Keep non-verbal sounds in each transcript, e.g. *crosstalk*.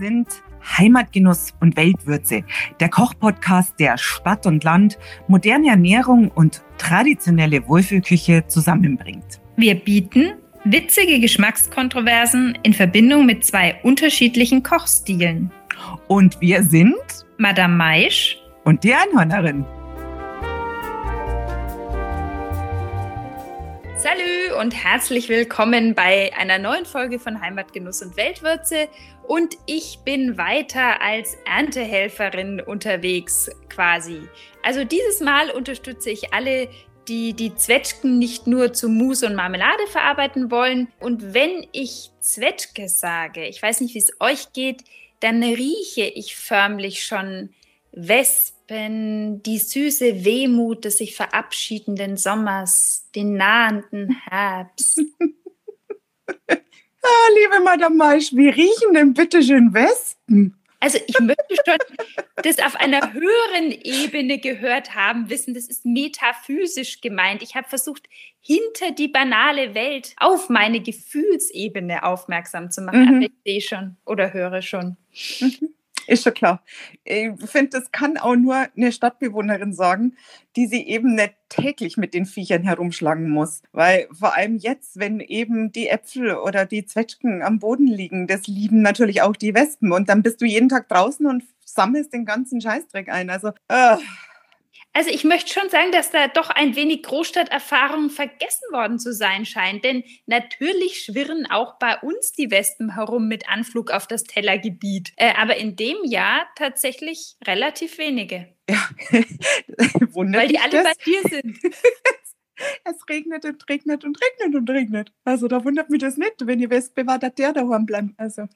sind Heimatgenuss und Weltwürze, der Kochpodcast, der Stadt und Land, moderne Ernährung und traditionelle Wohlfühlküche zusammenbringt. Wir bieten witzige Geschmackskontroversen in Verbindung mit zwei unterschiedlichen Kochstilen. Und wir sind Madame Maisch und die Einhörnerin. Salü und herzlich willkommen bei einer neuen Folge von Heimatgenuss und Weltwürze. Und ich bin weiter als Erntehelferin unterwegs quasi. Also dieses Mal unterstütze ich alle, die die Zwetschgen nicht nur zu Mousse und Marmelade verarbeiten wollen. Und wenn ich Zwetschge sage, ich weiß nicht, wie es euch geht, dann rieche ich förmlich schon Wespen, die süße Wehmut des sich verabschiedenden Sommers, den nahenden Herbst. *laughs* ah, liebe Madame Maisch, wie riechen denn bitte schön Wespen? Also ich möchte schon das auf einer höheren Ebene gehört haben, wissen, das ist metaphysisch gemeint. Ich habe versucht, hinter die banale Welt auf meine Gefühlsebene aufmerksam zu machen. Mhm. Aber ich sehe schon oder höre schon. Mhm. Ist schon klar. Ich finde, das kann auch nur eine Stadtbewohnerin sagen, die sie eben nicht täglich mit den Viechern herumschlagen muss. Weil vor allem jetzt, wenn eben die Äpfel oder die Zwetschgen am Boden liegen, das lieben natürlich auch die Wespen. Und dann bist du jeden Tag draußen und sammelst den ganzen Scheißdreck ein. Also, äh, also ich möchte schon sagen, dass da doch ein wenig Großstadterfahrung vergessen worden zu sein scheint. Denn natürlich schwirren auch bei uns die Wespen herum mit Anflug auf das Tellergebiet. Äh, aber in dem Jahr tatsächlich relativ wenige. Ja, *laughs* wundert Weil die alle das? bei dir sind. *laughs* es regnet und regnet und regnet und regnet. Also da wundert mich das nicht, wenn die Wespe war, dass der daheim bleibt. Also.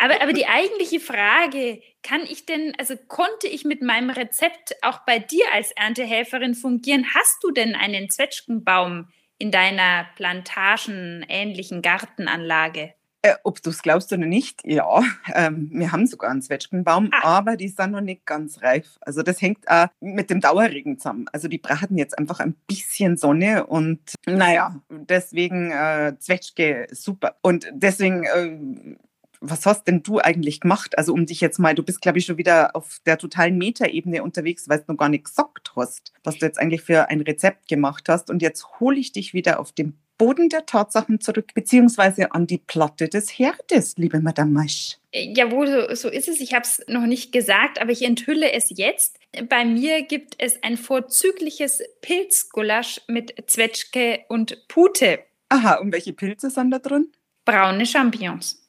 Aber, aber die eigentliche Frage, kann ich denn, also konnte ich mit meinem Rezept auch bei dir als Erntehelferin fungieren? Hast du denn einen Zwetschgenbaum in deiner plantagenähnlichen Gartenanlage? Äh, ob du es glaubst oder nicht, ja, ähm, wir haben sogar einen Zwetschgenbaum, ah. aber die sind noch nicht ganz reif. Also das hängt auch mit dem Dauerregen zusammen. Also die brauchen jetzt einfach ein bisschen Sonne und naja, deswegen äh, Zwetschge super. Und deswegen äh, was hast denn du eigentlich gemacht? Also um dich jetzt mal, du bist, glaube ich, schon wieder auf der totalen Metaebene unterwegs, weil du noch gar nicht gesagt hast, was du jetzt eigentlich für ein Rezept gemacht hast. Und jetzt hole ich dich wieder auf den Boden der Tatsachen zurück, beziehungsweise an die Platte des Herdes, liebe Madame Maisch. Jawohl, so, so ist es. Ich habe es noch nicht gesagt, aber ich enthülle es jetzt. Bei mir gibt es ein vorzügliches Pilzgulasch mit Zwetschge und Pute. Aha, und welche Pilze sind da drin? Braune Champignons.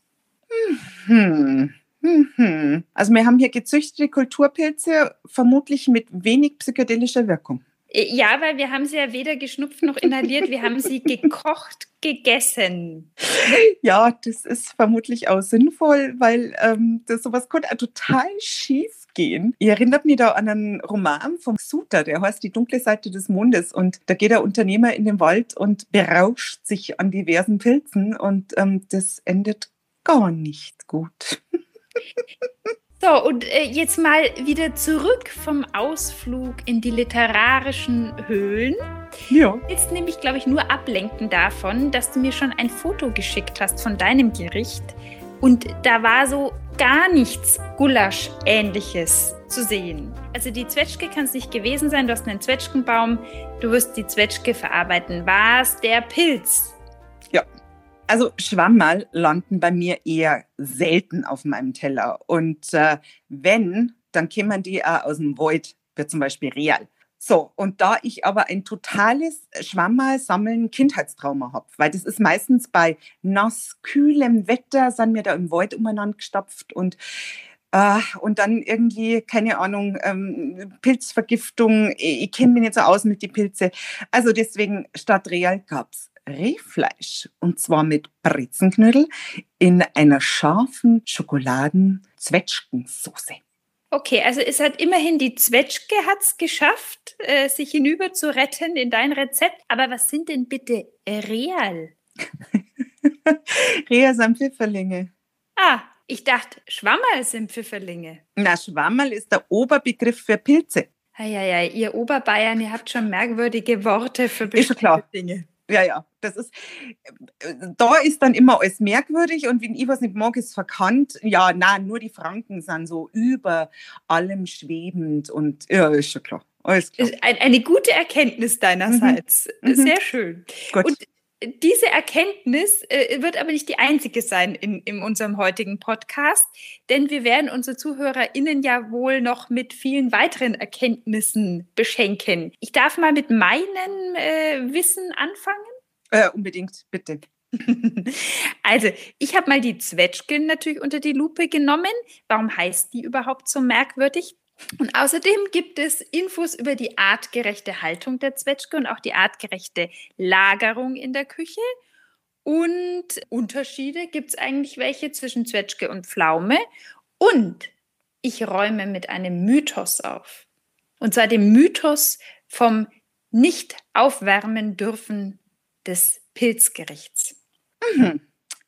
Hm. Mhm. Also wir haben hier gezüchtete Kulturpilze, vermutlich mit wenig psychedelischer Wirkung. Äh, ja, weil wir haben sie ja weder geschnupft noch inhaliert, wir haben sie gekocht, gegessen. Ja, das ist vermutlich auch sinnvoll, weil ähm, das sowas konnte total schief gehen. Ich erinnert mich da an einen Roman vom Suter, der heißt Die dunkle Seite des Mondes. Und da geht der Unternehmer in den Wald und berauscht sich an diversen Pilzen und ähm, das endet gar nicht gut. So, und äh, jetzt mal wieder zurück vom Ausflug in die literarischen Höhlen. Ja. Jetzt nämlich, glaube ich, nur ablenken davon, dass du mir schon ein Foto geschickt hast von deinem Gericht. Und da war so gar nichts Gulasch-ähnliches zu sehen. Also die Zwetschge kann es nicht gewesen sein. Du hast einen Zwetschgenbaum, du wirst die Zwetschge verarbeiten. War es der Pilz? Ja, also Schwammerl landen bei mir eher selten auf meinem Teller. Und äh, wenn, dann kämen die auch aus dem Wald, wie zum Beispiel Real. So, und da ich aber ein totales Schwammerl-Sammeln Kindheitstrauma habe, weil das ist meistens bei nass, kühlem Wetter, sind wir da im Wald umeinander gestapft und Uh, und dann irgendwie, keine Ahnung, ähm, Pilzvergiftung. Ich, ich kenne mich nicht so aus mit den Pilze. Also deswegen, statt Real gab es Rehfleisch und zwar mit Brezenknödel in einer scharfen Schokoladen-Zwetschgensoße. Okay, also es hat immerhin die Zwetschge hat's geschafft, äh, sich hinüber zu retten in dein Rezept. Aber was sind denn bitte Real? *laughs* Real sind Pfifferlinge. Ah, ich dachte, Schwammerl sind Pfifferlinge. Na, Schwammerl ist der Oberbegriff für Pilze. Ja, ja, ja, ihr Oberbayern, ihr habt schon merkwürdige Worte für bestimmte Dinge. Ja, ja, das ist, da ist dann immer alles merkwürdig und wenn ich was nicht mag, ist verkannt. Ja, nein, nur die Franken sind so über allem schwebend und ja, ist schon klar. Alles klar. Eine gute Erkenntnis deinerseits. Mhm. Sehr mhm. schön. Gut. Und diese Erkenntnis äh, wird aber nicht die einzige sein in, in unserem heutigen Podcast, denn wir werden unsere ZuhörerInnen ja wohl noch mit vielen weiteren Erkenntnissen beschenken. Ich darf mal mit meinem äh, Wissen anfangen. Äh, unbedingt, bitte. *laughs* Also, ich habe mal die Zwetschgen natürlich unter die Lupe genommen. Warum heißt die überhaupt so merkwürdig? Und außerdem gibt es Infos über die artgerechte Haltung der Zwetschge und auch die artgerechte Lagerung in der Küche. Und Unterschiede gibt es eigentlich welche zwischen Zwetschge und Pflaume. Und ich räume mit einem Mythos auf. Und zwar dem Mythos vom nicht aufwärmen dürfen des Pilzgerichts. Mhm.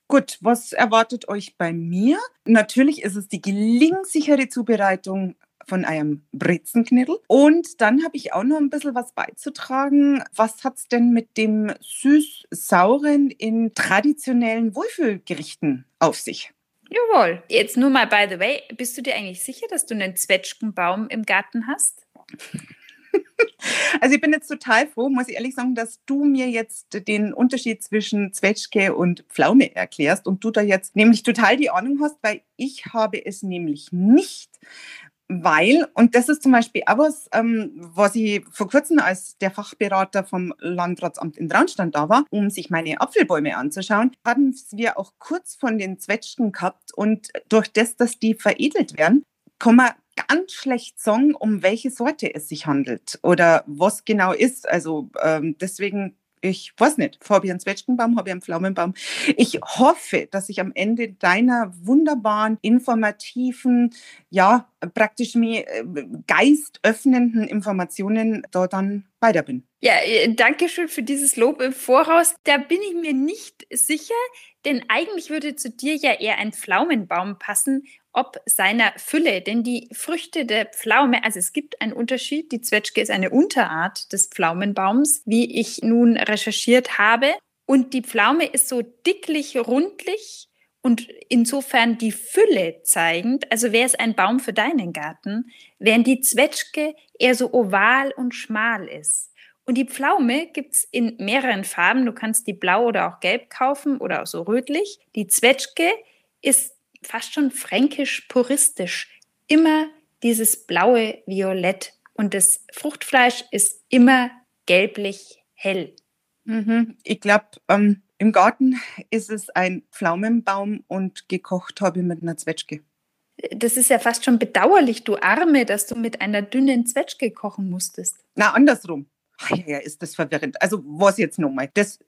Gut, was erwartet euch bei mir? Natürlich ist es die gelingensichere Zubereitung von einem Brezenknittel. Und dann habe ich auch noch ein bisschen was beizutragen. Was hat es denn mit dem süß-sauren in traditionellen Wohlfühlgerichten auf sich? Jawohl. Jetzt nur mal, by the way, bist du dir eigentlich sicher, dass du einen Zwetschgenbaum im Garten hast? *laughs* Also ich bin jetzt total froh, muss ich ehrlich sagen, dass du mir jetzt den Unterschied zwischen Zwetschge und Pflaume erklärst und du da jetzt nämlich total die Ahnung hast, weil ich habe es nämlich nicht weil, und das ist zum Beispiel auch was, ähm, was ich vor kurzem als der Fachberater vom Landratsamt in Traunstein da war, um sich meine Apfelbäume anzuschauen, haben wir auch kurz von den Zwetschgen gehabt und durch das, dass die veredelt werden, kann man ganz schlecht sagen, um welche Sorte es sich handelt oder was genau ist. Also ähm, deswegen ich weiß nicht, einen Zwetschgenbaum, einen Pflaumenbaum. Ich hoffe, dass ich am Ende deiner wunderbaren, informativen, ja, praktisch mir äh, geistöffnenden Informationen da dann weiter bin. Ja, äh, danke schön für dieses Lob im Voraus. Da bin ich mir nicht sicher, denn eigentlich würde zu dir ja eher ein Pflaumenbaum passen ob seiner Fülle. Denn die Früchte der Pflaume, also es gibt einen Unterschied. Die Zwetschge ist eine Unterart des Pflaumenbaums, wie ich nun recherchiert habe. Und die Pflaume ist so dicklich, rundlich und insofern die Fülle zeigend. Also wäre es ein Baum für deinen Garten, während die Zwetschge eher so oval und schmal ist. Und die Pflaume gibt es in mehreren Farben. Du kannst die blau oder auch gelb kaufen oder auch so rötlich. Die Zwetschge ist fast schon fränkisch-puristisch. Immer dieses blaue Violett und das Fruchtfleisch ist immer gelblich hell. Mhm. Ich glaube, ähm, im Garten ist es ein Pflaumenbaum und gekocht habe ich mit einer Zwetschge. Das ist ja fast schon bedauerlich, du Arme, dass du mit einer dünnen Zwetschge kochen musstest. Na, andersrum. Ach ja, ist das verwirrend. Also was jetzt nochmal? Das,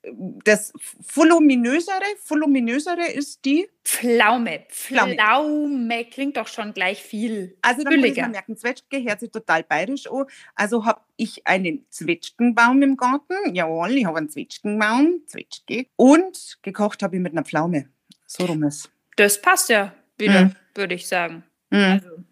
das voluminösere, voluminösere ist die Pflaume. Pflaume. Pflaume klingt doch schon gleich viel. Also dann muss mal merken, Zwetschge hört sich total bayerisch an. Also habe ich einen Zwetschgenbaum im Garten. Jawohl, ich habe einen Zwetschgenbaum, Zwetschge. Und gekocht habe ich mit einer Pflaume. So rum ist. Das passt ja wieder, hm. würde ich sagen. Hm. Also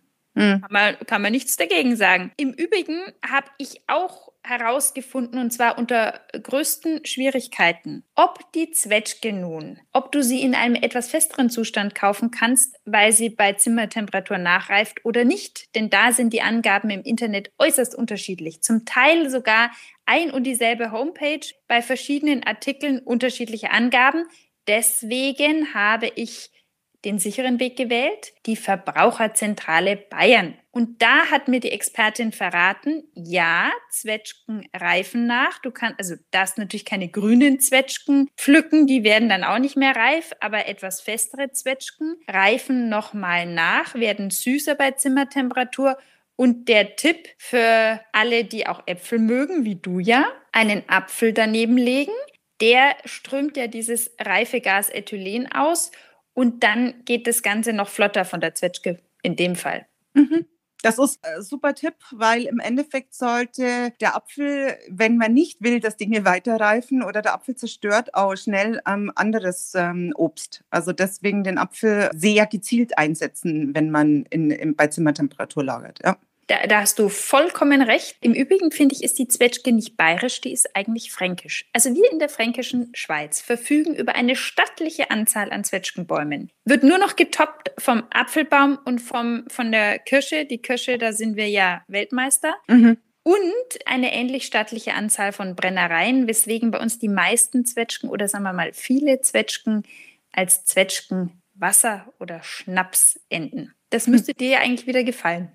hm. Kann, man, kann man nichts dagegen sagen. Im Übrigen habe ich auch herausgefunden, und zwar unter größten Schwierigkeiten, ob die Zwetschge nun, ob du sie in einem etwas festeren Zustand kaufen kannst, weil sie bei Zimmertemperatur nachreift oder nicht. Denn da sind die Angaben im Internet äußerst unterschiedlich. Zum Teil sogar ein und dieselbe Homepage, bei verschiedenen Artikeln unterschiedliche Angaben. Deswegen habe ich den sicheren Weg gewählt, die Verbraucherzentrale Bayern. Und da hat mir die Expertin verraten, ja, Zwetschgen reifen nach. Du kannst, also darfst natürlich keine grünen Zwetschgen pflücken, die werden dann auch nicht mehr reif, aber etwas festere Zwetschgen reifen nochmal nach, werden süßer bei Zimmertemperatur. Und der Tipp für alle, die auch Äpfel mögen, wie du ja, einen Apfel daneben legen. Der strömt ja dieses Reifegas Ethylen aus und dann geht das Ganze noch flotter von der Zwetschge in dem Fall. Mhm. Das ist ein super Tipp, weil im Endeffekt sollte der Apfel, wenn man nicht will, dass Dinge weiterreifen oder der Apfel zerstört, auch schnell ähm, anderes ähm, Obst. Also deswegen den Apfel sehr gezielt einsetzen, wenn man in, in, bei Zimmertemperatur lagert. Ja. Da, da, hast du vollkommen recht. Im Übrigen finde ich, ist die Zwetschge nicht bayerisch, die ist eigentlich fränkisch. Also wir in der fränkischen Schweiz verfügen über eine stattliche Anzahl an Zwetschgenbäumen. Wird nur noch getoppt vom Apfelbaum und vom, von der Kirsche. Die Kirsche, da sind wir ja Weltmeister. Mhm. Und eine ähnlich stattliche Anzahl von Brennereien, weswegen bei uns die meisten Zwetschgen oder sagen wir mal viele Zwetschgen als Zwetschgenwasser oder Schnaps enden. Das müsste dir ja eigentlich wieder gefallen.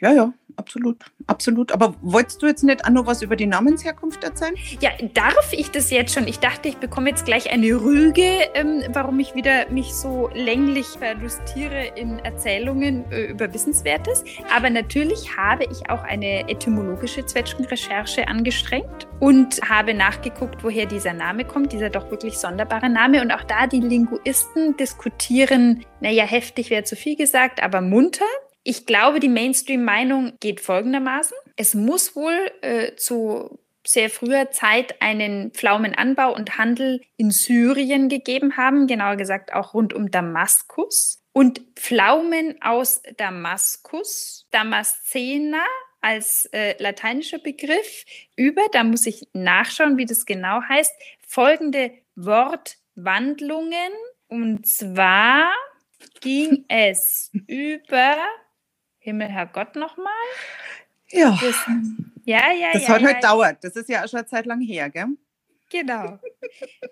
Ja, ja, absolut, absolut. Aber wolltest du jetzt nicht auch noch was über die Namensherkunft erzählen? Ja, darf ich das jetzt schon? Ich dachte, ich bekomme jetzt gleich eine Rüge, ähm, warum ich wieder mich so länglich verlustiere in Erzählungen äh, über Wissenswertes. Aber natürlich habe ich auch eine etymologische Zwetschgenrecherche angestrengt und habe nachgeguckt, woher dieser Name kommt, dieser doch wirklich sonderbare Name. Und auch da die Linguisten diskutieren, naja, heftig wäre zu viel gesagt, aber munter. Ich glaube, die Mainstream-Meinung geht folgendermaßen. Es muss wohl äh, zu sehr früher Zeit einen Pflaumenanbau und Handel in Syrien gegeben haben, genauer gesagt auch rund um Damaskus. Und Pflaumen aus Damaskus, Damascena als äh, lateinischer Begriff, über, da muss ich nachschauen, wie das genau heißt, folgende Wortwandlungen. Und zwar ging es *laughs* über Himmel, Herrgott nochmal? Ja. Das, ja, ja, das ja. hat ja, halt ja. dauert. Das ist ja auch schon eine Zeit lang her, gell? Genau.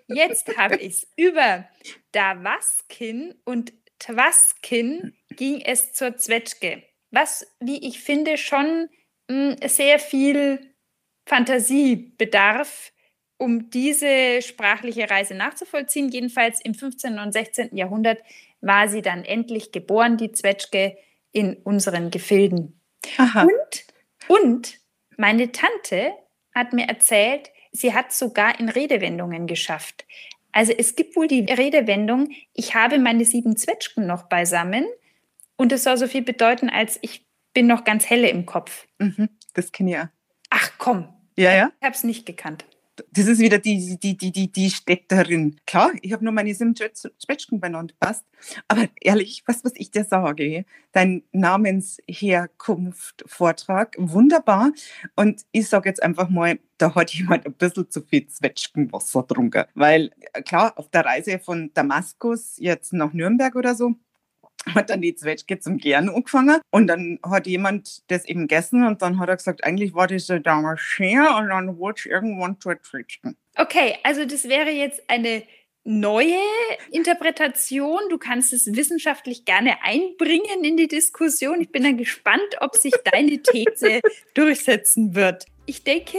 Jetzt habe ich es. Über Davaskin und Twaskin ging es zur Zwetschge. Was, wie ich finde, schon mh, hm, sehr viel Fantasie bedarf, um diese sprachliche Reise nachzuvollziehen. Jedenfalls im 15. und 16. Jahrhundert war sie dann endlich geboren, die Zwetschge in unseren Gefilden. Aha. Und, und meine Tante hat mir erzählt, sie hat sogar in Redewendungen geschafft. Also es gibt wohl die Redewendung, ich habe meine sieben Zwetschgen noch beisammen. Und es soll so viel bedeuten, als ich bin noch ganz helle im Kopf. Mhm, das kenne ich ja. Ach komm. Ja, ja. Ich habe es nicht gekannt das ist wieder die, die, die, die, die Städterin. Klar, ich habe nur meine sieben Zwetschgen benannt, passt. Aber ehrlich, was, was ich dir sage, dein Namensherkunft-Vortrag, wunderbar. Und ich sage jetzt einfach mal, da hat jemand ein bisschen zu viel Zwetschgenwasser getrunken. Weil, klar, auf der Reise von Damaskus jetzt nach Nürnberg oder so, hat dann die Zwetschge zum Gern angefangen und dann hat jemand das eben gegessen und dann hat er gesagt, eigentlich war das damals schön und dann wurde es irgendwann zur Zwetschgen. Okay, also das wäre jetzt eine neue Interpretation. Du kannst es wissenschaftlich gerne einbringen in die Diskussion. Ich bin dann gespannt, ob sich deine These *laughs* durchsetzen wird. Ich denke,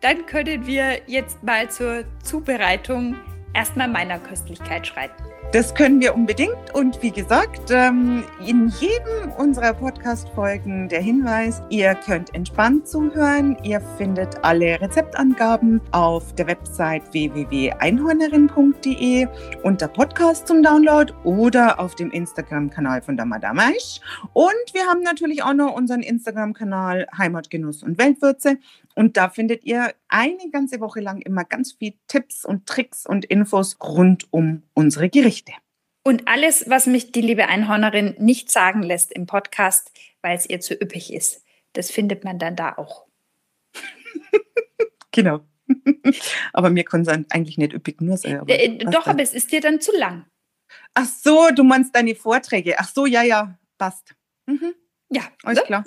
dann können wir jetzt mal zur Zubereitung erstmal meiner Köstlichkeit schreiten. Das können wir unbedingt. Und wie gesagt, ähm, in jedem unserer Podcast-Folgen der Hinweis, ihr könnt entspannt zuhören. Ihr findet alle Rezeptangaben auf der Website www.einhornerin.de unter Podcast zum Download oder auf dem Instagram-Kanal von der Madame Eisch. Und wir haben natürlich auch noch unseren Instagram-Kanal Heimatgenuss und Weltwürze. Und da findet ihr eine ganze Woche lang immer ganz viel Tipps und Tricks und Infos rund um unsere Gerichte. Und alles, was mich die liebe Einhornerin nicht sagen lässt im Podcast, weil es ihr zu üppig ist, das findet man dann da auch. *laughs* genau. *laughs* aber mir kann es eigentlich nicht üppig nur sein. Aber äh, doch, aber es ist dir dann zu lang. Ach so, du meinst deine Vorträge. Ach so, ja, ja, passt. Mhm. Ja, alles ne? klar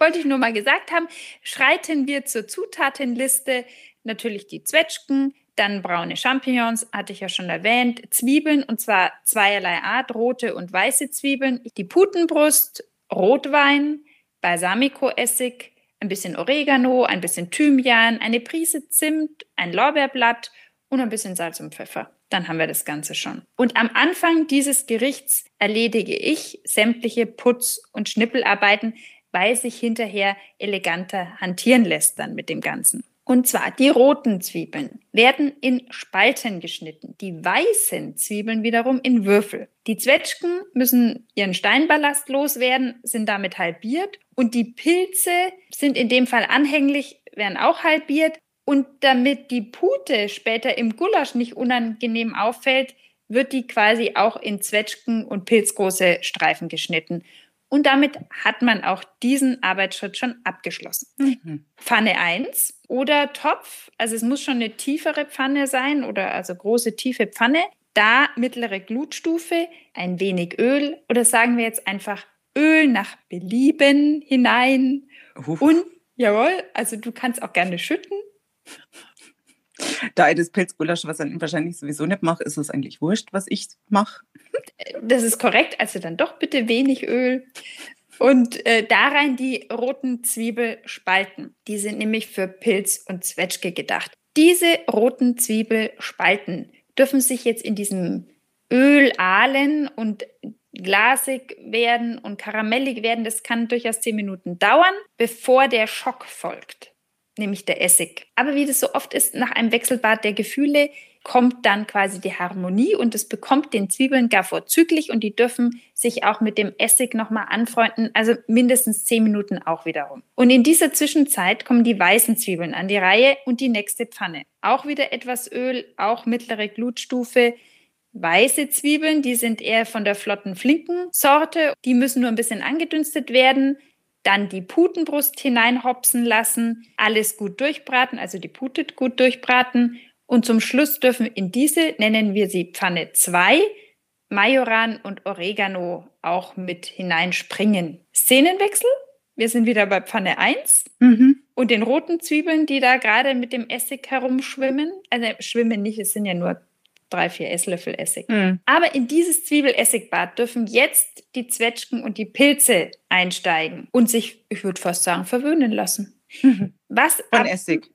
wollte ich nur mal gesagt haben, schreiten wir zur Zutatenliste. Natürlich die Zwetschgen, dann braune Champignons, hatte ich ja schon erwähnt, Zwiebeln und zwar zweierlei Art, rote und weiße Zwiebeln, die Putenbrust, Rotwein, Balsamico-Essig, ein bisschen Oregano, ein bisschen Thymian, eine Prise Zimt, ein Lorbeerblatt und ein bisschen Salz und Pfeffer. Dann haben wir das Ganze schon. Und am Anfang dieses Gerichts erledige ich sämtliche Putz- und Schnippelarbeiten, weil sich hinterher eleganter hantieren lässt dann mit dem Ganzen. Und zwar die roten Zwiebeln werden in Spalten geschnitten, die weißen Zwiebeln wiederum in Würfel. Die Zwetschgen müssen ihren Steinballast loswerden, sind damit halbiert und die Pilze sind in dem Fall anhänglich, werden auch halbiert. Und damit die Pute später im Gulasch nicht unangenehm auffällt, wird die quasi auch in Zwetschgen und pilzgroße Streifen geschnitten. Und damit hat man auch diesen Arbeitsschritt schon abgeschlossen. Mhm. Pfanne 1 oder Topf, also es muss schon eine tiefere Pfanne sein oder also große tiefe Pfanne. Da mittlere Glutstufe, ein wenig Öl oder sagen wir jetzt einfach Öl nach Belieben hinein. Uff. Und jawohl, also du kannst auch gerne schütten. Da ich das Pilzgulasch was ich wahrscheinlich sowieso nicht mache, ist es eigentlich wurscht, was ich mache. Das ist korrekt, also dann doch bitte wenig Öl. Und äh, da rein die roten Zwiebelspalten. Die sind nämlich für Pilz und Zwetschge gedacht. Diese roten Zwiebelspalten dürfen sich jetzt in diesem Öl ahlen und glasig werden und karamellig werden. Das kann durchaus zehn Minuten dauern, bevor der Schock folgt, nämlich der Essig. Aber wie das so oft ist, nach einem Wechselbad der Gefühle kommt dann quasi die Harmonie und es bekommt den Zwiebeln gar vorzüglich und die dürfen sich auch mit dem Essig nochmal anfreunden, also mindestens zehn Minuten auch wiederum. Und in dieser Zwischenzeit kommen die weißen Zwiebeln an die Reihe und die nächste Pfanne. Auch wieder etwas Öl, auch mittlere Glutstufe, weiße Zwiebeln, die sind eher von der flotten flinken Sorte. Die müssen nur ein bisschen angedünstet werden. Dann die Putenbrust hineinhopsen lassen, alles gut durchbraten, also die Pute gut durchbraten. Und zum Schluss dürfen in diese, nennen wir sie Pfanne 2, Majoran und Oregano auch mit hineinspringen. Szenenwechsel. Wir sind wieder bei Pfanne 1 mhm. und den roten Zwiebeln, die da gerade mit dem Essig herumschwimmen. Also schwimmen nicht, es sind ja nur drei, vier Esslöffel Essig. Mhm. Aber in dieses Zwiebel-Essigbad dürfen jetzt die Zwetschgen und die Pilze einsteigen und sich, ich würde fast sagen, verwöhnen lassen. Mhm. *laughs* Was von Essig.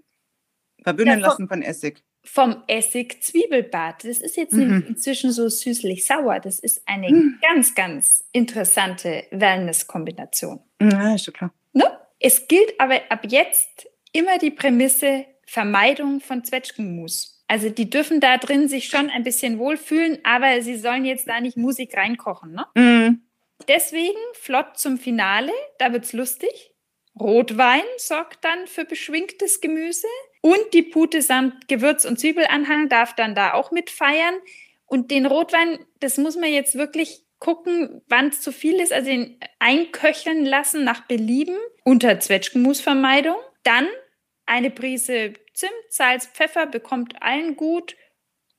Verwöhnen ja, lassen von Essig. Vom Essig-Zwiebelbad. Das ist jetzt mhm. inzwischen so süßlich-sauer. Das ist eine mhm. ganz, ganz interessante Wellness-Kombination. Ja, ist schon klar. Ne? Es gilt aber ab jetzt immer die Prämisse Vermeidung von Zwetschgenmus. Also die dürfen da drin sich schon ein bisschen wohlfühlen, aber sie sollen jetzt da nicht Musik reinkochen. Ne? Mm. Deswegen flott zum Finale, da wird's lustig. Rotwein sorgt dann für beschwingtes Gemüse und die Pute samt Gewürz- und Zwiebelanhang darf dann da auch mit feiern. Und den Rotwein, das muss man jetzt wirklich gucken, wann es zu viel ist, also den einköcheln lassen nach Belieben unter Zwetschgenmusvermeidung. Dann eine Prise Zimt, Salz, Pfeffer bekommt allen gut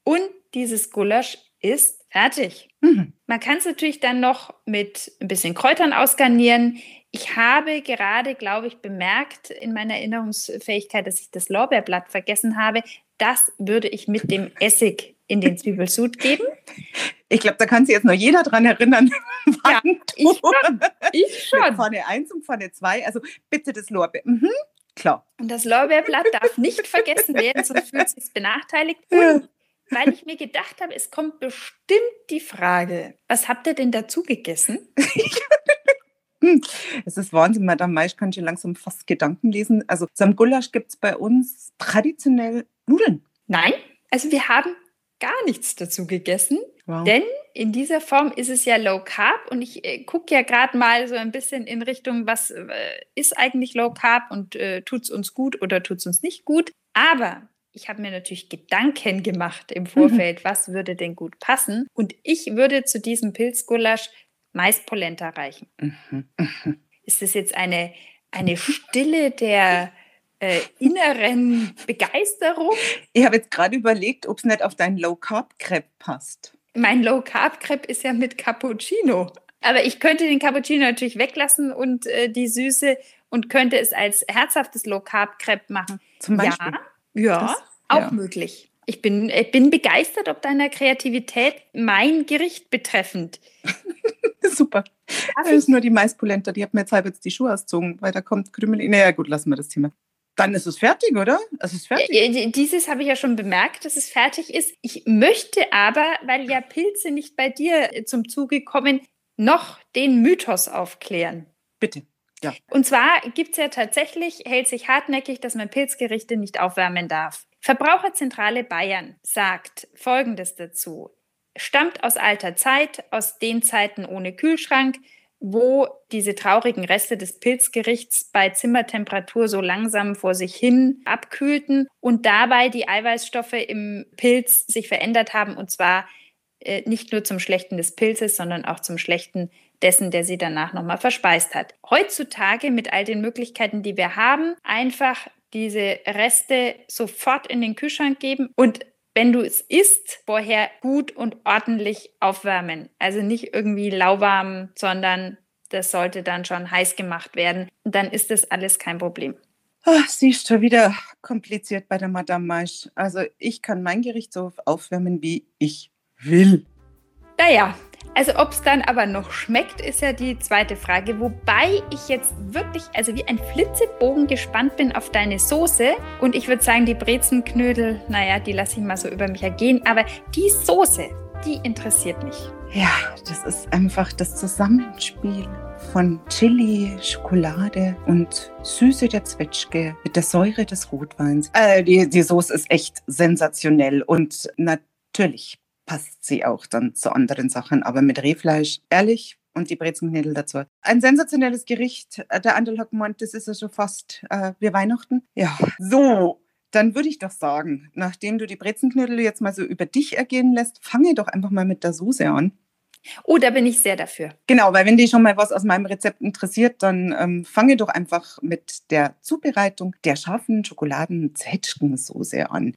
und dieses Gulasch ist fertig. Mhm. Man kann es natürlich dann noch mit ein bisschen Kräutern ausgarnieren. Ich habe gerade, glaube ich, bemerkt in meiner Erinnerungsfähigkeit, dass ich das Lorbeerblatt vergessen habe. Das würde ich mit dem Essig in den Zwiebelsud geben. Ich glaube, da kann sich jetzt noch jeder dran erinnern. *laughs* ja, ich schon. Ich schon. Pfanne 1 und Pfanne 2. Also bitte das Lorbeer. Mhm. Klar. Und das Lorbeerblatt darf nicht vergessen werden, sonst fühlt sich benachteiligt. Und weil ich mir gedacht habe, es kommt bestimmt die Frage, was habt ihr denn dazu gegessen? *laughs* Es ist Wahnsinn, Madame Maisch kann schon langsam fast Gedanken lesen. Also zum Gulasch gibt es bei uns traditionell Nudeln. Nein, also wir haben gar nichts dazu gegessen, wow. denn in dieser Form ist es ja Low Carb und ich äh, gucke ja gerade mal so ein bisschen in Richtung, was äh, ist eigentlich Low Carb und äh, tut es uns gut oder tut es uns nicht gut. Aber ich habe mir natürlich Gedanken gemacht im Vorfeld, mhm. was würde denn gut passen. Und ich würde zu diesem Pilzgulasch Maispolenta reichen. Mhm. Mhm. *laughs* Ist das jetzt eine, eine Stille der äh, inneren Begeisterung? Ich habe jetzt gerade überlegt, ob es nicht auf deinen Low Carb Crepe passt. Mein Low Carb Crepe ist ja mit Cappuccino. Aber ich könnte den Cappuccino natürlich weglassen und äh, die Süße und könnte es als herzhaftes Low Carb Crepe machen. Zum Beispiel. Ja, ja das, auch ja. möglich. Ich bin, ich bin begeistert ob deiner Kreativität mein Gericht betreffend. *laughs* Super. Das ist nur die Maispolenta, die hat mir jetzt halb jetzt die Schuhe ausgezogen, weil da kommt Krümel. Naja, gut, lassen wir das Thema. Dann ist es fertig, oder? Es ist fertig. Dieses habe ich ja schon bemerkt, dass es fertig ist. Ich möchte aber, weil ja Pilze nicht bei dir äh, zum Zuge kommen, noch den Mythos aufklären. Bitte. Ja. Und zwar gibt es ja tatsächlich, hält sich hartnäckig, dass man Pilzgerichte nicht aufwärmen darf. Verbraucherzentrale Bayern sagt Folgendes dazu. Stammt aus alter Zeit, aus den Zeiten ohne Kühlschrank, wo diese traurigen Reste des Pilzgerichts bei Zimmertemperatur so langsam vor sich hin abkühlten und dabei die Eiweißstoffe im Pilz sich verändert haben und zwar äh, nicht nur zum Schlechten des Pilzes, sondern auch zum Schlechten dessen, der sie danach nochmal verspeist hat. Heutzutage mit all den Möglichkeiten, die wir haben, einfach diese Reste sofort in den Kühlschrank geben und wenn du es isst, vorher gut und ordentlich aufwärmen. Also nicht irgendwie lauwarm, sondern das sollte dann schon heiß gemacht werden. Dann ist das alles kein Problem. Oh, siehst du, wieder kompliziert bei der Madame Maisch. Also ich kann mein Gericht so aufwärmen, wie ich will. Naja, also ob es dann aber noch schmeckt, ist ja die zweite Frage. Wobei ich jetzt wirklich, also wie ein Flitzebogen gespannt bin auf deine Soße. Und ich würde sagen, die Brezenknödel, naja, die lasse ich mal so über mich ergehen. Aber die Soße, die interessiert mich. Ja, das ist einfach das Zusammenspiel von Chili, Schokolade und Süße der Zwetschge mit der Säure des Rotweins. Äh, die, die Soße ist echt sensationell und natürlich passt sie auch dann zu anderen Sachen. Aber mit Rehfleisch, ehrlich, und die Brezenknödel dazu. Ein sensationelles Gericht. Äh, der Andel hat gemeint, das ist ja schon fast äh, wie Weihnachten. Ja, so. Dann würde ich doch sagen, nachdem du die Brezenknödel jetzt mal so über dich ergehen lässt, fange doch einfach mal mit der Soße an. Oh, da bin ich sehr dafür. Genau, weil wenn dich schon mal was aus meinem Rezept interessiert, dann ähm, fange doch einfach mit der Zubereitung der scharfen Schokoladen-Zwetschgensoße an.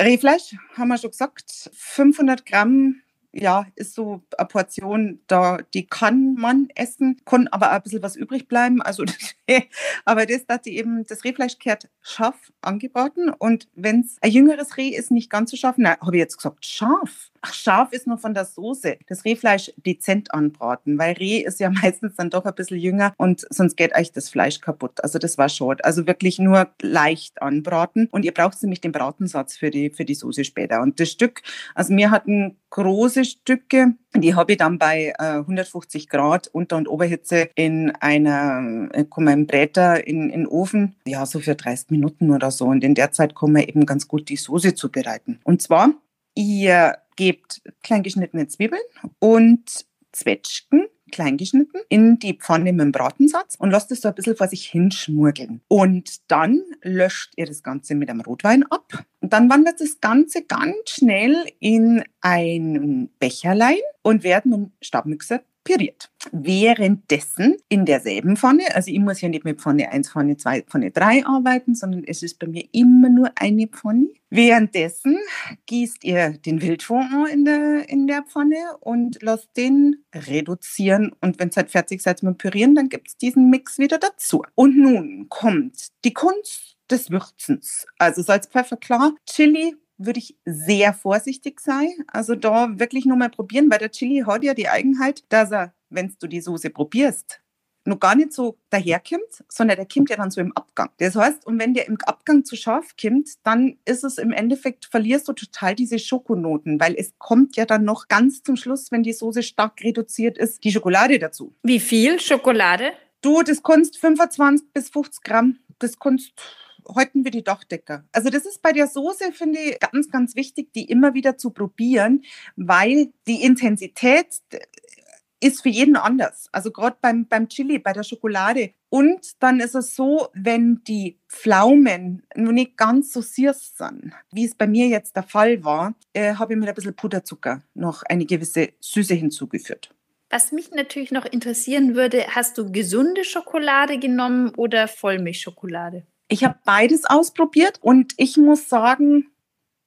Rehfleisch, haben wir schon gesagt, 500 Gramm ja, ist so eine Portion, da, die kann man essen, kann aber auch ein bisschen was übrig bleiben. Also, *laughs* aber das, dass die eben, das Rehfleisch kehrt scharf angebraten und wenn es ein jüngeres Reh ist, nicht ganz so scharf, nein, habe ich jetzt gesagt, scharf. Ach, scharf ist nur von der Soße. Das Rehfleisch dezent anbraten, weil Reh ist ja *laughs* meistens dann doch ein bisschen jünger und sonst geht euch das Fleisch kaputt. Also das war short. Also wirklich nur leicht anbraten und ihr braucht nämlich den Bratensatz für die, für die Soße später. Und das Stück, also wir hatten große Stücke, die habe ich dann bei äh, 150 Grad Unter- und Oberhitze in einer, äh, Bräter in, in den Ofen, ja, so für 30 Minuten oder so. Und in der Zeit kann man eben ganz gut die Soße zubereiten. Und zwar, ihr gebt kleingeschnittene Zwiebeln und Zwetschgen kleingeschnitten in die Pfanne mit dem Bratensatz und lasst es so ein bisschen vor sich hinschmurgeln. Und dann löscht ihr das Ganze mit einem Rotwein ab. Und dann wandert das Ganze ganz schnell in ein Becherlein und wird mit dem Stabmixer püriert. Währenddessen in derselben Pfanne, also ich muss ja nicht mit Pfanne 1, Pfanne 2, Pfanne 3 arbeiten, sondern es ist bei mir immer nur eine Pfanne. Währenddessen gießt ihr den Wildfond in der, in der Pfanne und lasst den reduzieren. Und wenn es halt fertig seid mit Pürieren, dann gibt es diesen Mix wieder dazu. Und nun kommt die Kunst des Würzens. Also Salz, Pfeffer, klar, Chili, würde ich sehr vorsichtig sein. Also da wirklich nur mal probieren, weil der Chili hat ja die Eigenheit, dass er, wenn du die Soße probierst, noch gar nicht so daherkommt, sondern der kommt ja dann so im Abgang. Das heißt, und wenn der im Abgang zu scharf kommt, dann ist es im Endeffekt, verlierst du total diese Schokonoten, weil es kommt ja dann noch ganz zum Schluss, wenn die Soße stark reduziert ist, die Schokolade dazu. Wie viel Schokolade? Du, das kannst 25 bis 50 Gramm, das kannst häuten wir die Dachdecker. Also das ist bei der Soße, finde ich, ganz, ganz wichtig, die immer wieder zu probieren, weil die Intensität ist für jeden anders. Also gerade beim, beim Chili, bei der Schokolade. Und dann ist es so, wenn die Pflaumen noch nicht ganz so süß sind, wie es bei mir jetzt der Fall war, äh, habe ich mit ein bisschen Puderzucker noch eine gewisse Süße hinzugefügt. Was mich natürlich noch interessieren würde, hast du gesunde Schokolade genommen oder Vollmilchschokolade? Ich habe beides ausprobiert und ich muss sagen,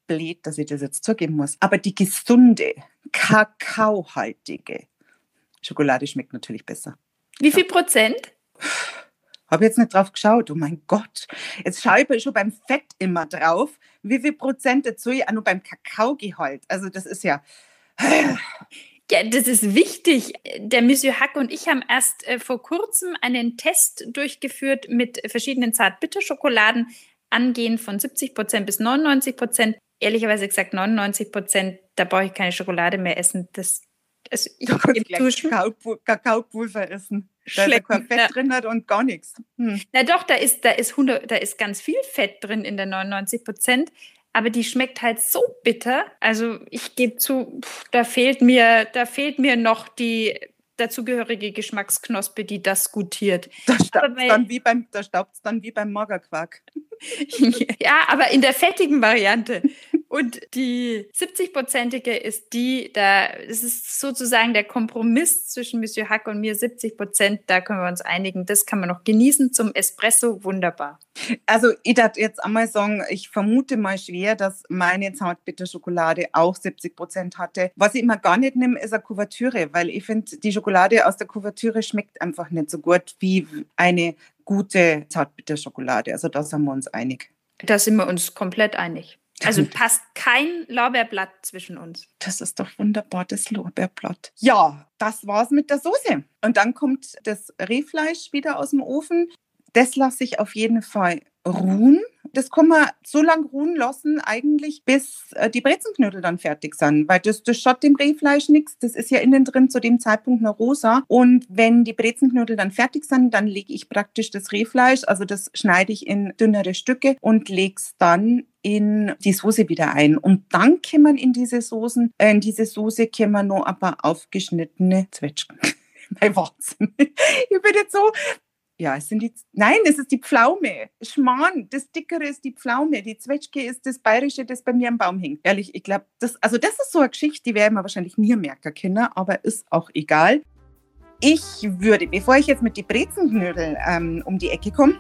blöd, dass ich das jetzt zugeben muss, aber die gesunde, kakaohaltige Schokolade schmeckt natürlich besser. Wie viel Prozent? Habe jetzt nicht drauf geschaut. Oh mein Gott. Jetzt schaue ich schon beim Fett immer drauf. Wie viel Prozent dazu auch nur beim Kakaogehalt. Also das ist ja. Ja, das ist wichtig. Der Monsieur Hack und ich haben erst äh, vor kurzem einen Test durchgeführt mit verschiedenen Zartbitterschokoladen, angehend von 70 Prozent bis 99 Prozent. Ehrlicherweise gesagt 99 Prozent, da brauche ich keine Schokolade mehr essen. Das, also ich *laughs* gleich Kakaopulver essen. Da ist kein Fett ja. drin hat und gar nichts. Hm. Na doch, da ist, da, ist 100, da ist ganz viel Fett drin in der 99 Prozent aber die schmeckt halt so bitter. Also ich gebe zu, pff, da fehlt mir, da fehlt mir noch die dazugehörige Geschmacksknospe, die das gutiert. Da staubt es dann, wie beim, dann wie beim Magerquark. *laughs* ja, aber in der fettigen Variante. Und die 70-prozentige ist die, da es ist sozusagen der Kompromiss zwischen Monsieur Hack und mir. 70 Prozent, da können wir uns einigen. Das kann man noch genießen zum Espresso. Wunderbar. Also ich darf jetzt einmal sagen, ich vermute mal schwer, dass meine Zartbitterschokolade auch 70 Prozent hatte. Was ich immer gar nicht nehme, ist eine Kuvertüre, weil ich finde, die Schokolade aus der Kuvertüre schmeckt einfach nicht so gut wie eine gute Zartbitterschokolade. Also da sind wir uns einig. Da sind wir uns komplett einig. Also passt kein Lorbeerblatt zwischen uns. Das ist doch wunderbar, das Lorbeerblatt. Ja, das war's mit der Soße. Und dann kommt das Rehfleisch wieder aus dem Ofen. Das lasse ich auf jeden Fall ruhen. Das kann man so lange ruhen lassen, eigentlich, bis äh, die Brezenknödel dann fertig sind, weil das, das schaut dem Rehfleisch nichts. Das ist ja innen drin zu dem Zeitpunkt noch rosa. Und wenn die Brezenknödel dann fertig sind, dann lege ich praktisch das Rehfleisch, also das schneide ich in dünnere Stücke und lege es dann in die Soße wieder ein. Und dann man in diese Soßen, äh, in diese Soße man noch ein paar aufgeschnittene Zwetschgen. *laughs* mein Wahnsinn. Ich bin jetzt so ja, es sind die, nein, es ist die Pflaume. Schmarrn, das Dickere ist die Pflaume. Die Zwetschge ist das Bayerische, das bei mir am Baum hängt. Ehrlich, ich glaube, das, also das ist so eine Geschichte, die werden wir wahrscheinlich nie merken können, aber ist auch egal. Ich würde, bevor ich jetzt mit den Brezenknödel ähm, um die Ecke komme,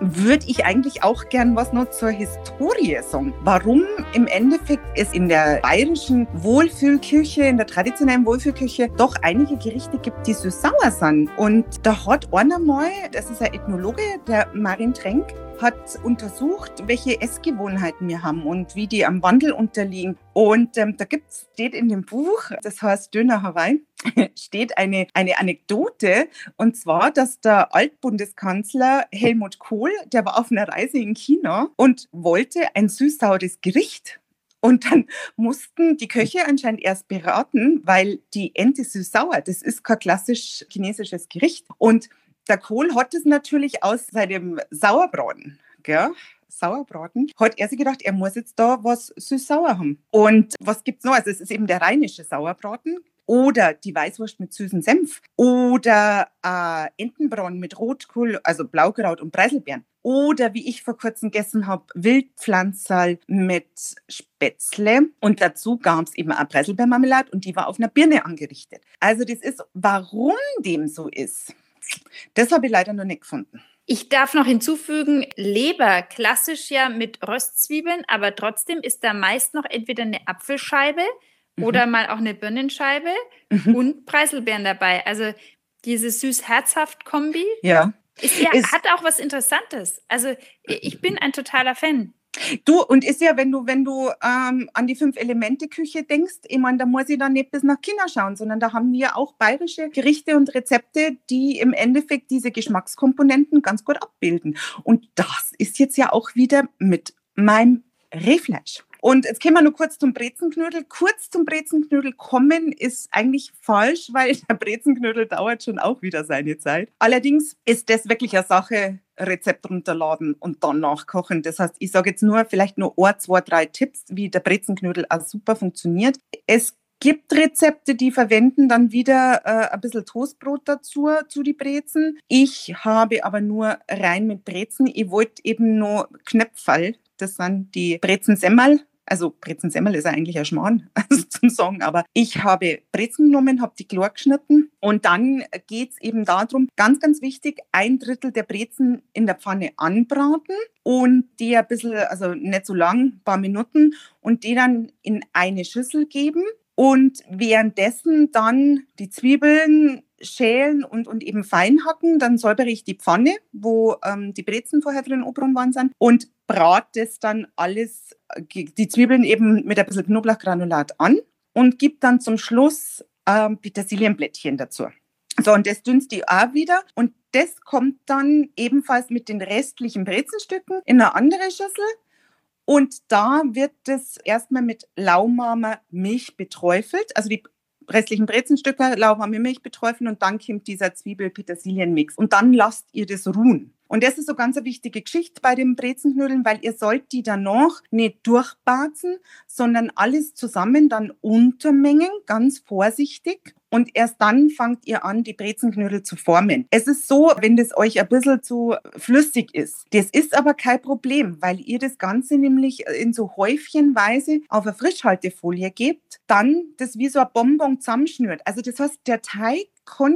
würde ich eigentlich auch gern was noch zur Historie sagen. Warum im Endeffekt es in der bayerischen Wohlfühlküche, in der traditionellen Wohlfühlküche, doch einige Gerichte gibt, die so sauer sind. Und da hat einer mal, das ist ein Ethnologe, der Marin Trenk, hat untersucht, welche Essgewohnheiten wir haben und wie die am Wandel unterliegen. Und ähm, da gibt's, steht in dem Buch, das heißt Döner Hawaii, *laughs* steht eine, eine Anekdote. Und zwar, dass der Altbundeskanzler Helmut Kohl, der war auf einer Reise in China und wollte ein süß-saures Gericht. Und dann mussten die Köche anscheinend erst beraten, weil die Ente süß-sauer, das ist kein klassisch chinesisches Gericht. Und der Kohl hat es natürlich aus seinem Sauerbraten, gell? Sauerbraten, hat er sich gedacht, er muss jetzt da was süß-sauer haben. Und was gibt es noch? Also es ist eben der rheinische Sauerbraten oder die Weißwurst mit süßem Senf oder äh, Entenbraten mit Rotkohl, also Blaukraut und Preiselbeeren. Oder wie ich vor kurzem gegessen habe, Wildpflanzerl mit Spätzle. Und dazu gab es eben auch Preiselbeermarmelade und die war auf einer Birne angerichtet. Also das ist, warum dem so ist das habe ich leider noch nicht gefunden. Ich darf noch hinzufügen, Leber, klassisch ja mit Röstzwiebeln, aber trotzdem ist da meist noch entweder eine Apfelscheibe mhm. oder mal auch eine Birnenscheibe mhm. und Preiselbeeren dabei. Also diese süß-herzhaft-Kombi ja. Ist ja, ist, hat auch was Interessantes. Also ich bin ein totaler Fan. Du, und ist ja, wenn du, wenn du ähm, an die Fünf-Elemente-Küche denkst, ich meine, da muss ich dann nicht bis nach China schauen, sondern da haben wir auch bayerische Gerichte und Rezepte, die im Endeffekt diese Geschmackskomponenten ganz gut abbilden. Und das ist jetzt ja auch wieder mit meinem Rehfleisch. Und jetzt kommen wir nur kurz zum Brezenknödel. Kurz zum Brezenknödel kommen ist eigentlich falsch, *laughs* weil der Brezenknödel dauert schon auch wieder seine Zeit. Allerdings ist das wirklich eine Sache, Rezept runterladen und dann nachkochen. Das heißt, ich sage jetzt nur vielleicht nur ein, zwei, drei Tipps, wie der Brezenknödel auch super funktioniert. Es gibt Rezepte, die verwenden dann wieder äh, ein bisschen Toastbrot dazu, zu die Brezen. Ich habe aber nur rein mit Brezen. Ich wollte eben nur Knöpfall, das sind die Brezensemmel, also Brezensemmel ist eigentlich ein Schmarrn *laughs* also zum Sagen, aber ich habe Brezen genommen, habe die klar geschnitten und dann geht es eben darum, ganz, ganz wichtig, ein Drittel der Brezen in der Pfanne anbraten und die ein bisschen, also nicht so lang, ein paar Minuten und die dann in eine Schüssel geben und währenddessen dann die Zwiebeln schälen und, und eben fein hacken. Dann säubere ich die Pfanne, wo ähm, die Brezen vorher drin oberen waren sind und brate es dann alles, die Zwiebeln eben mit ein bisschen Knoblauchgranulat an und gebe dann zum Schluss ähm, Petersilienblättchen dazu. So, und das dünste ich auch wieder. Und das kommt dann ebenfalls mit den restlichen Brezenstücken in eine andere Schüssel. Und da wird das erstmal mit lauwarmer Milch beträufelt. Also die restlichen Brezenstücke lauwarme Milch beträufeln und dann kommt dieser Zwiebel-Petersilien-Mix. Und dann lasst ihr das ruhen. Und das ist so ganz eine wichtige Geschichte bei den Brezenknödeln, weil ihr sollt die danach nicht durchbarzen, sondern alles zusammen dann untermengen, ganz vorsichtig. Und erst dann fangt ihr an, die Brezenknödel zu formen. Es ist so, wenn das euch ein bisschen zu flüssig ist. Das ist aber kein Problem, weil ihr das Ganze nämlich in so Häufchenweise auf eine Frischhaltefolie gebt, dann das wie so ein Bonbon zusammenschnürt. Also das heißt, der Teig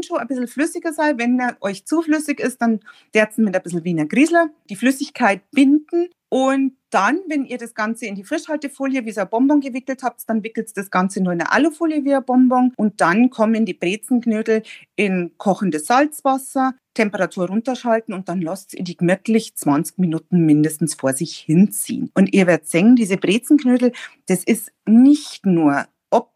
schon ein bisschen flüssiger sein. Wenn er euch zu flüssig ist, dann derzen mit ein bisschen Wiener Griesler die Flüssigkeit binden und dann, wenn ihr das Ganze in die Frischhaltefolie wie so ein Bonbon gewickelt habt, dann wickelt das Ganze nur in eine Alufolie wie ein Bonbon und dann kommen die Brezenknödel in kochendes Salzwasser, Temperatur runterschalten und dann lasst ihr die gemütlich 20 Minuten mindestens vor sich hinziehen. Und ihr werdet sehen, diese Brezenknödel, das ist nicht nur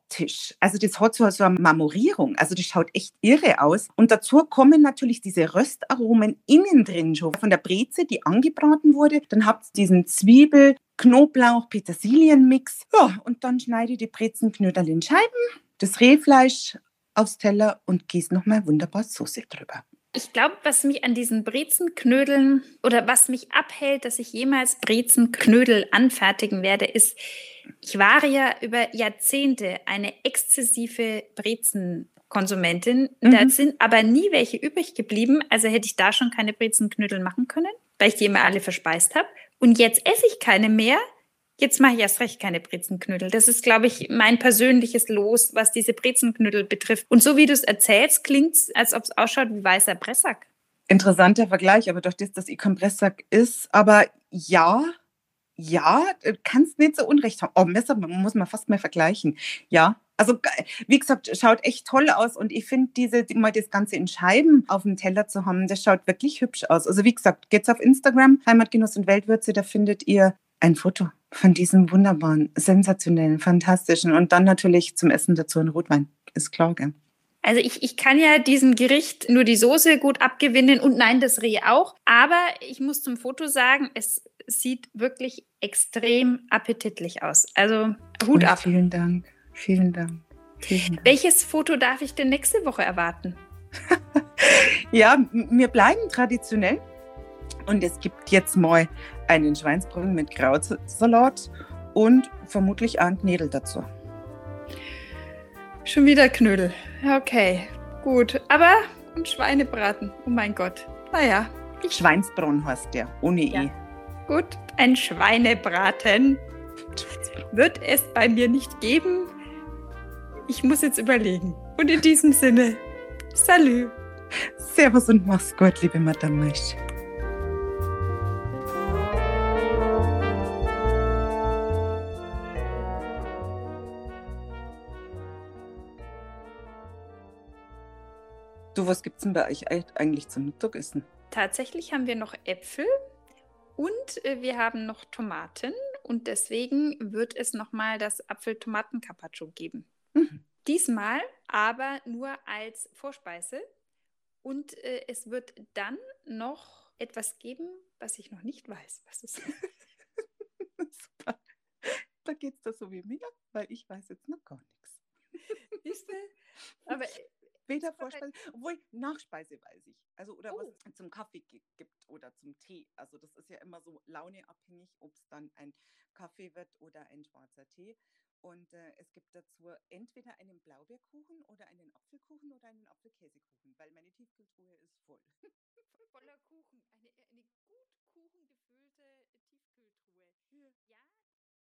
optisch. Also das hat so, so eine Marmorierung. Also das schaut echt irre aus. Und dazu kommen natürlich diese Röstaromen innen drin schon von der Breze, die angebraten wurde. Dann habt ihr diesen Zwiebel, Knoblauch, Petersilienmix. Ja, und dann schneide ich die Brezenknödel in Scheiben, das Rehfleisch aufs Teller und gieße nochmal wunderbar Soße drüber. Ich glaube, was mich an diesen Brezenknödeln oder was mich abhält, dass ich jemals Brezenknödel anfertigen werde, ist, ich war ja über Jahrzehnte eine exzessive Brezenkonsumentin. Mhm. Da sind aber nie welche übrig geblieben. Also hätte ich da schon keine Brezenknödel machen können, weil ich die immer alle verspeist habe. Und jetzt esse ich keine mehr, Jetzt mache ich erst recht keine Brezenknödel. Das ist, glaube ich, mein persönliches Los, was diese Brezenknödel betrifft. Und so wie du es erzählst, klingt es, als ob es ausschaut wie weißer Pressack. Interessanter Vergleich, aber durch das, dass kein Pressack ist. Aber ja, ja, kannst nicht so unrecht haben. Oh, Messer muss man fast mal vergleichen. Ja, also wie gesagt, schaut echt toll aus und ich finde diese mal das Ganze in Scheiben auf dem Teller zu haben, das schaut wirklich hübsch aus. Also wie gesagt, geht's auf Instagram Heimatgenuss und Weltwürze, da findet ihr ein Foto von diesem wunderbaren, sensationellen, fantastischen und dann natürlich zum Essen dazu ein Rotwein. Ist klar, gell? Also ich, ich kann ja diesem Gericht nur die Soße gut abgewinnen und nein, das Reh auch. Aber ich muss zum Foto sagen, es sieht wirklich extrem appetitlich aus. Also Hut ab. Vielen Dank. Vielen Dank. Vielen Dank. Welches Foto darf ich denn nächste Woche erwarten? *laughs* ja, wir bleiben traditionell. Und es gibt jetzt mal einen Schweinsbraten mit Krautsalat und vermutlich auch Knödel dazu. Schon wieder Knödel. Okay, gut. Aber ein Schweinebraten. Oh mein Gott. Naja. Schweinsbraten heißt der, ohne ja. E. Gut, ein Schweinebraten wird es bei mir nicht geben. Ich muss jetzt überlegen. Und in diesem Sinne, Salü. Servus und mach's gut, liebe Madame Maisch. Was gibt es denn bei euch eigentlich zum Mittagessen? Tatsächlich haben wir noch Äpfel und äh, wir haben noch Tomaten und deswegen wird es nochmal das Apfel-Tomaten-Carpaccio geben. Mhm. Diesmal aber nur als Vorspeise und äh, es wird dann noch etwas geben, was ich noch nicht weiß, was es ist. *laughs* Super. Da geht es da so wie mir, weil ich weiß jetzt noch gar nichts. Aber *laughs* Weder Vorspeise, obwohl Nachspeise weiß ich. Also oder oh. was es zum Kaffee gibt oder zum Tee. Also das ist ja immer so launeabhängig, ob es dann ein Kaffee wird oder ein schwarzer Tee. Und äh, es gibt dazu entweder einen Blaubeerkuchen oder einen Apfelkuchen oder einen Apfelkäsekuchen, weil meine Tiefkühltruhe ist voll. *laughs* Voller Kuchen, eine, eine gut kuchengefüllte Tiefkühltruhe. Ja.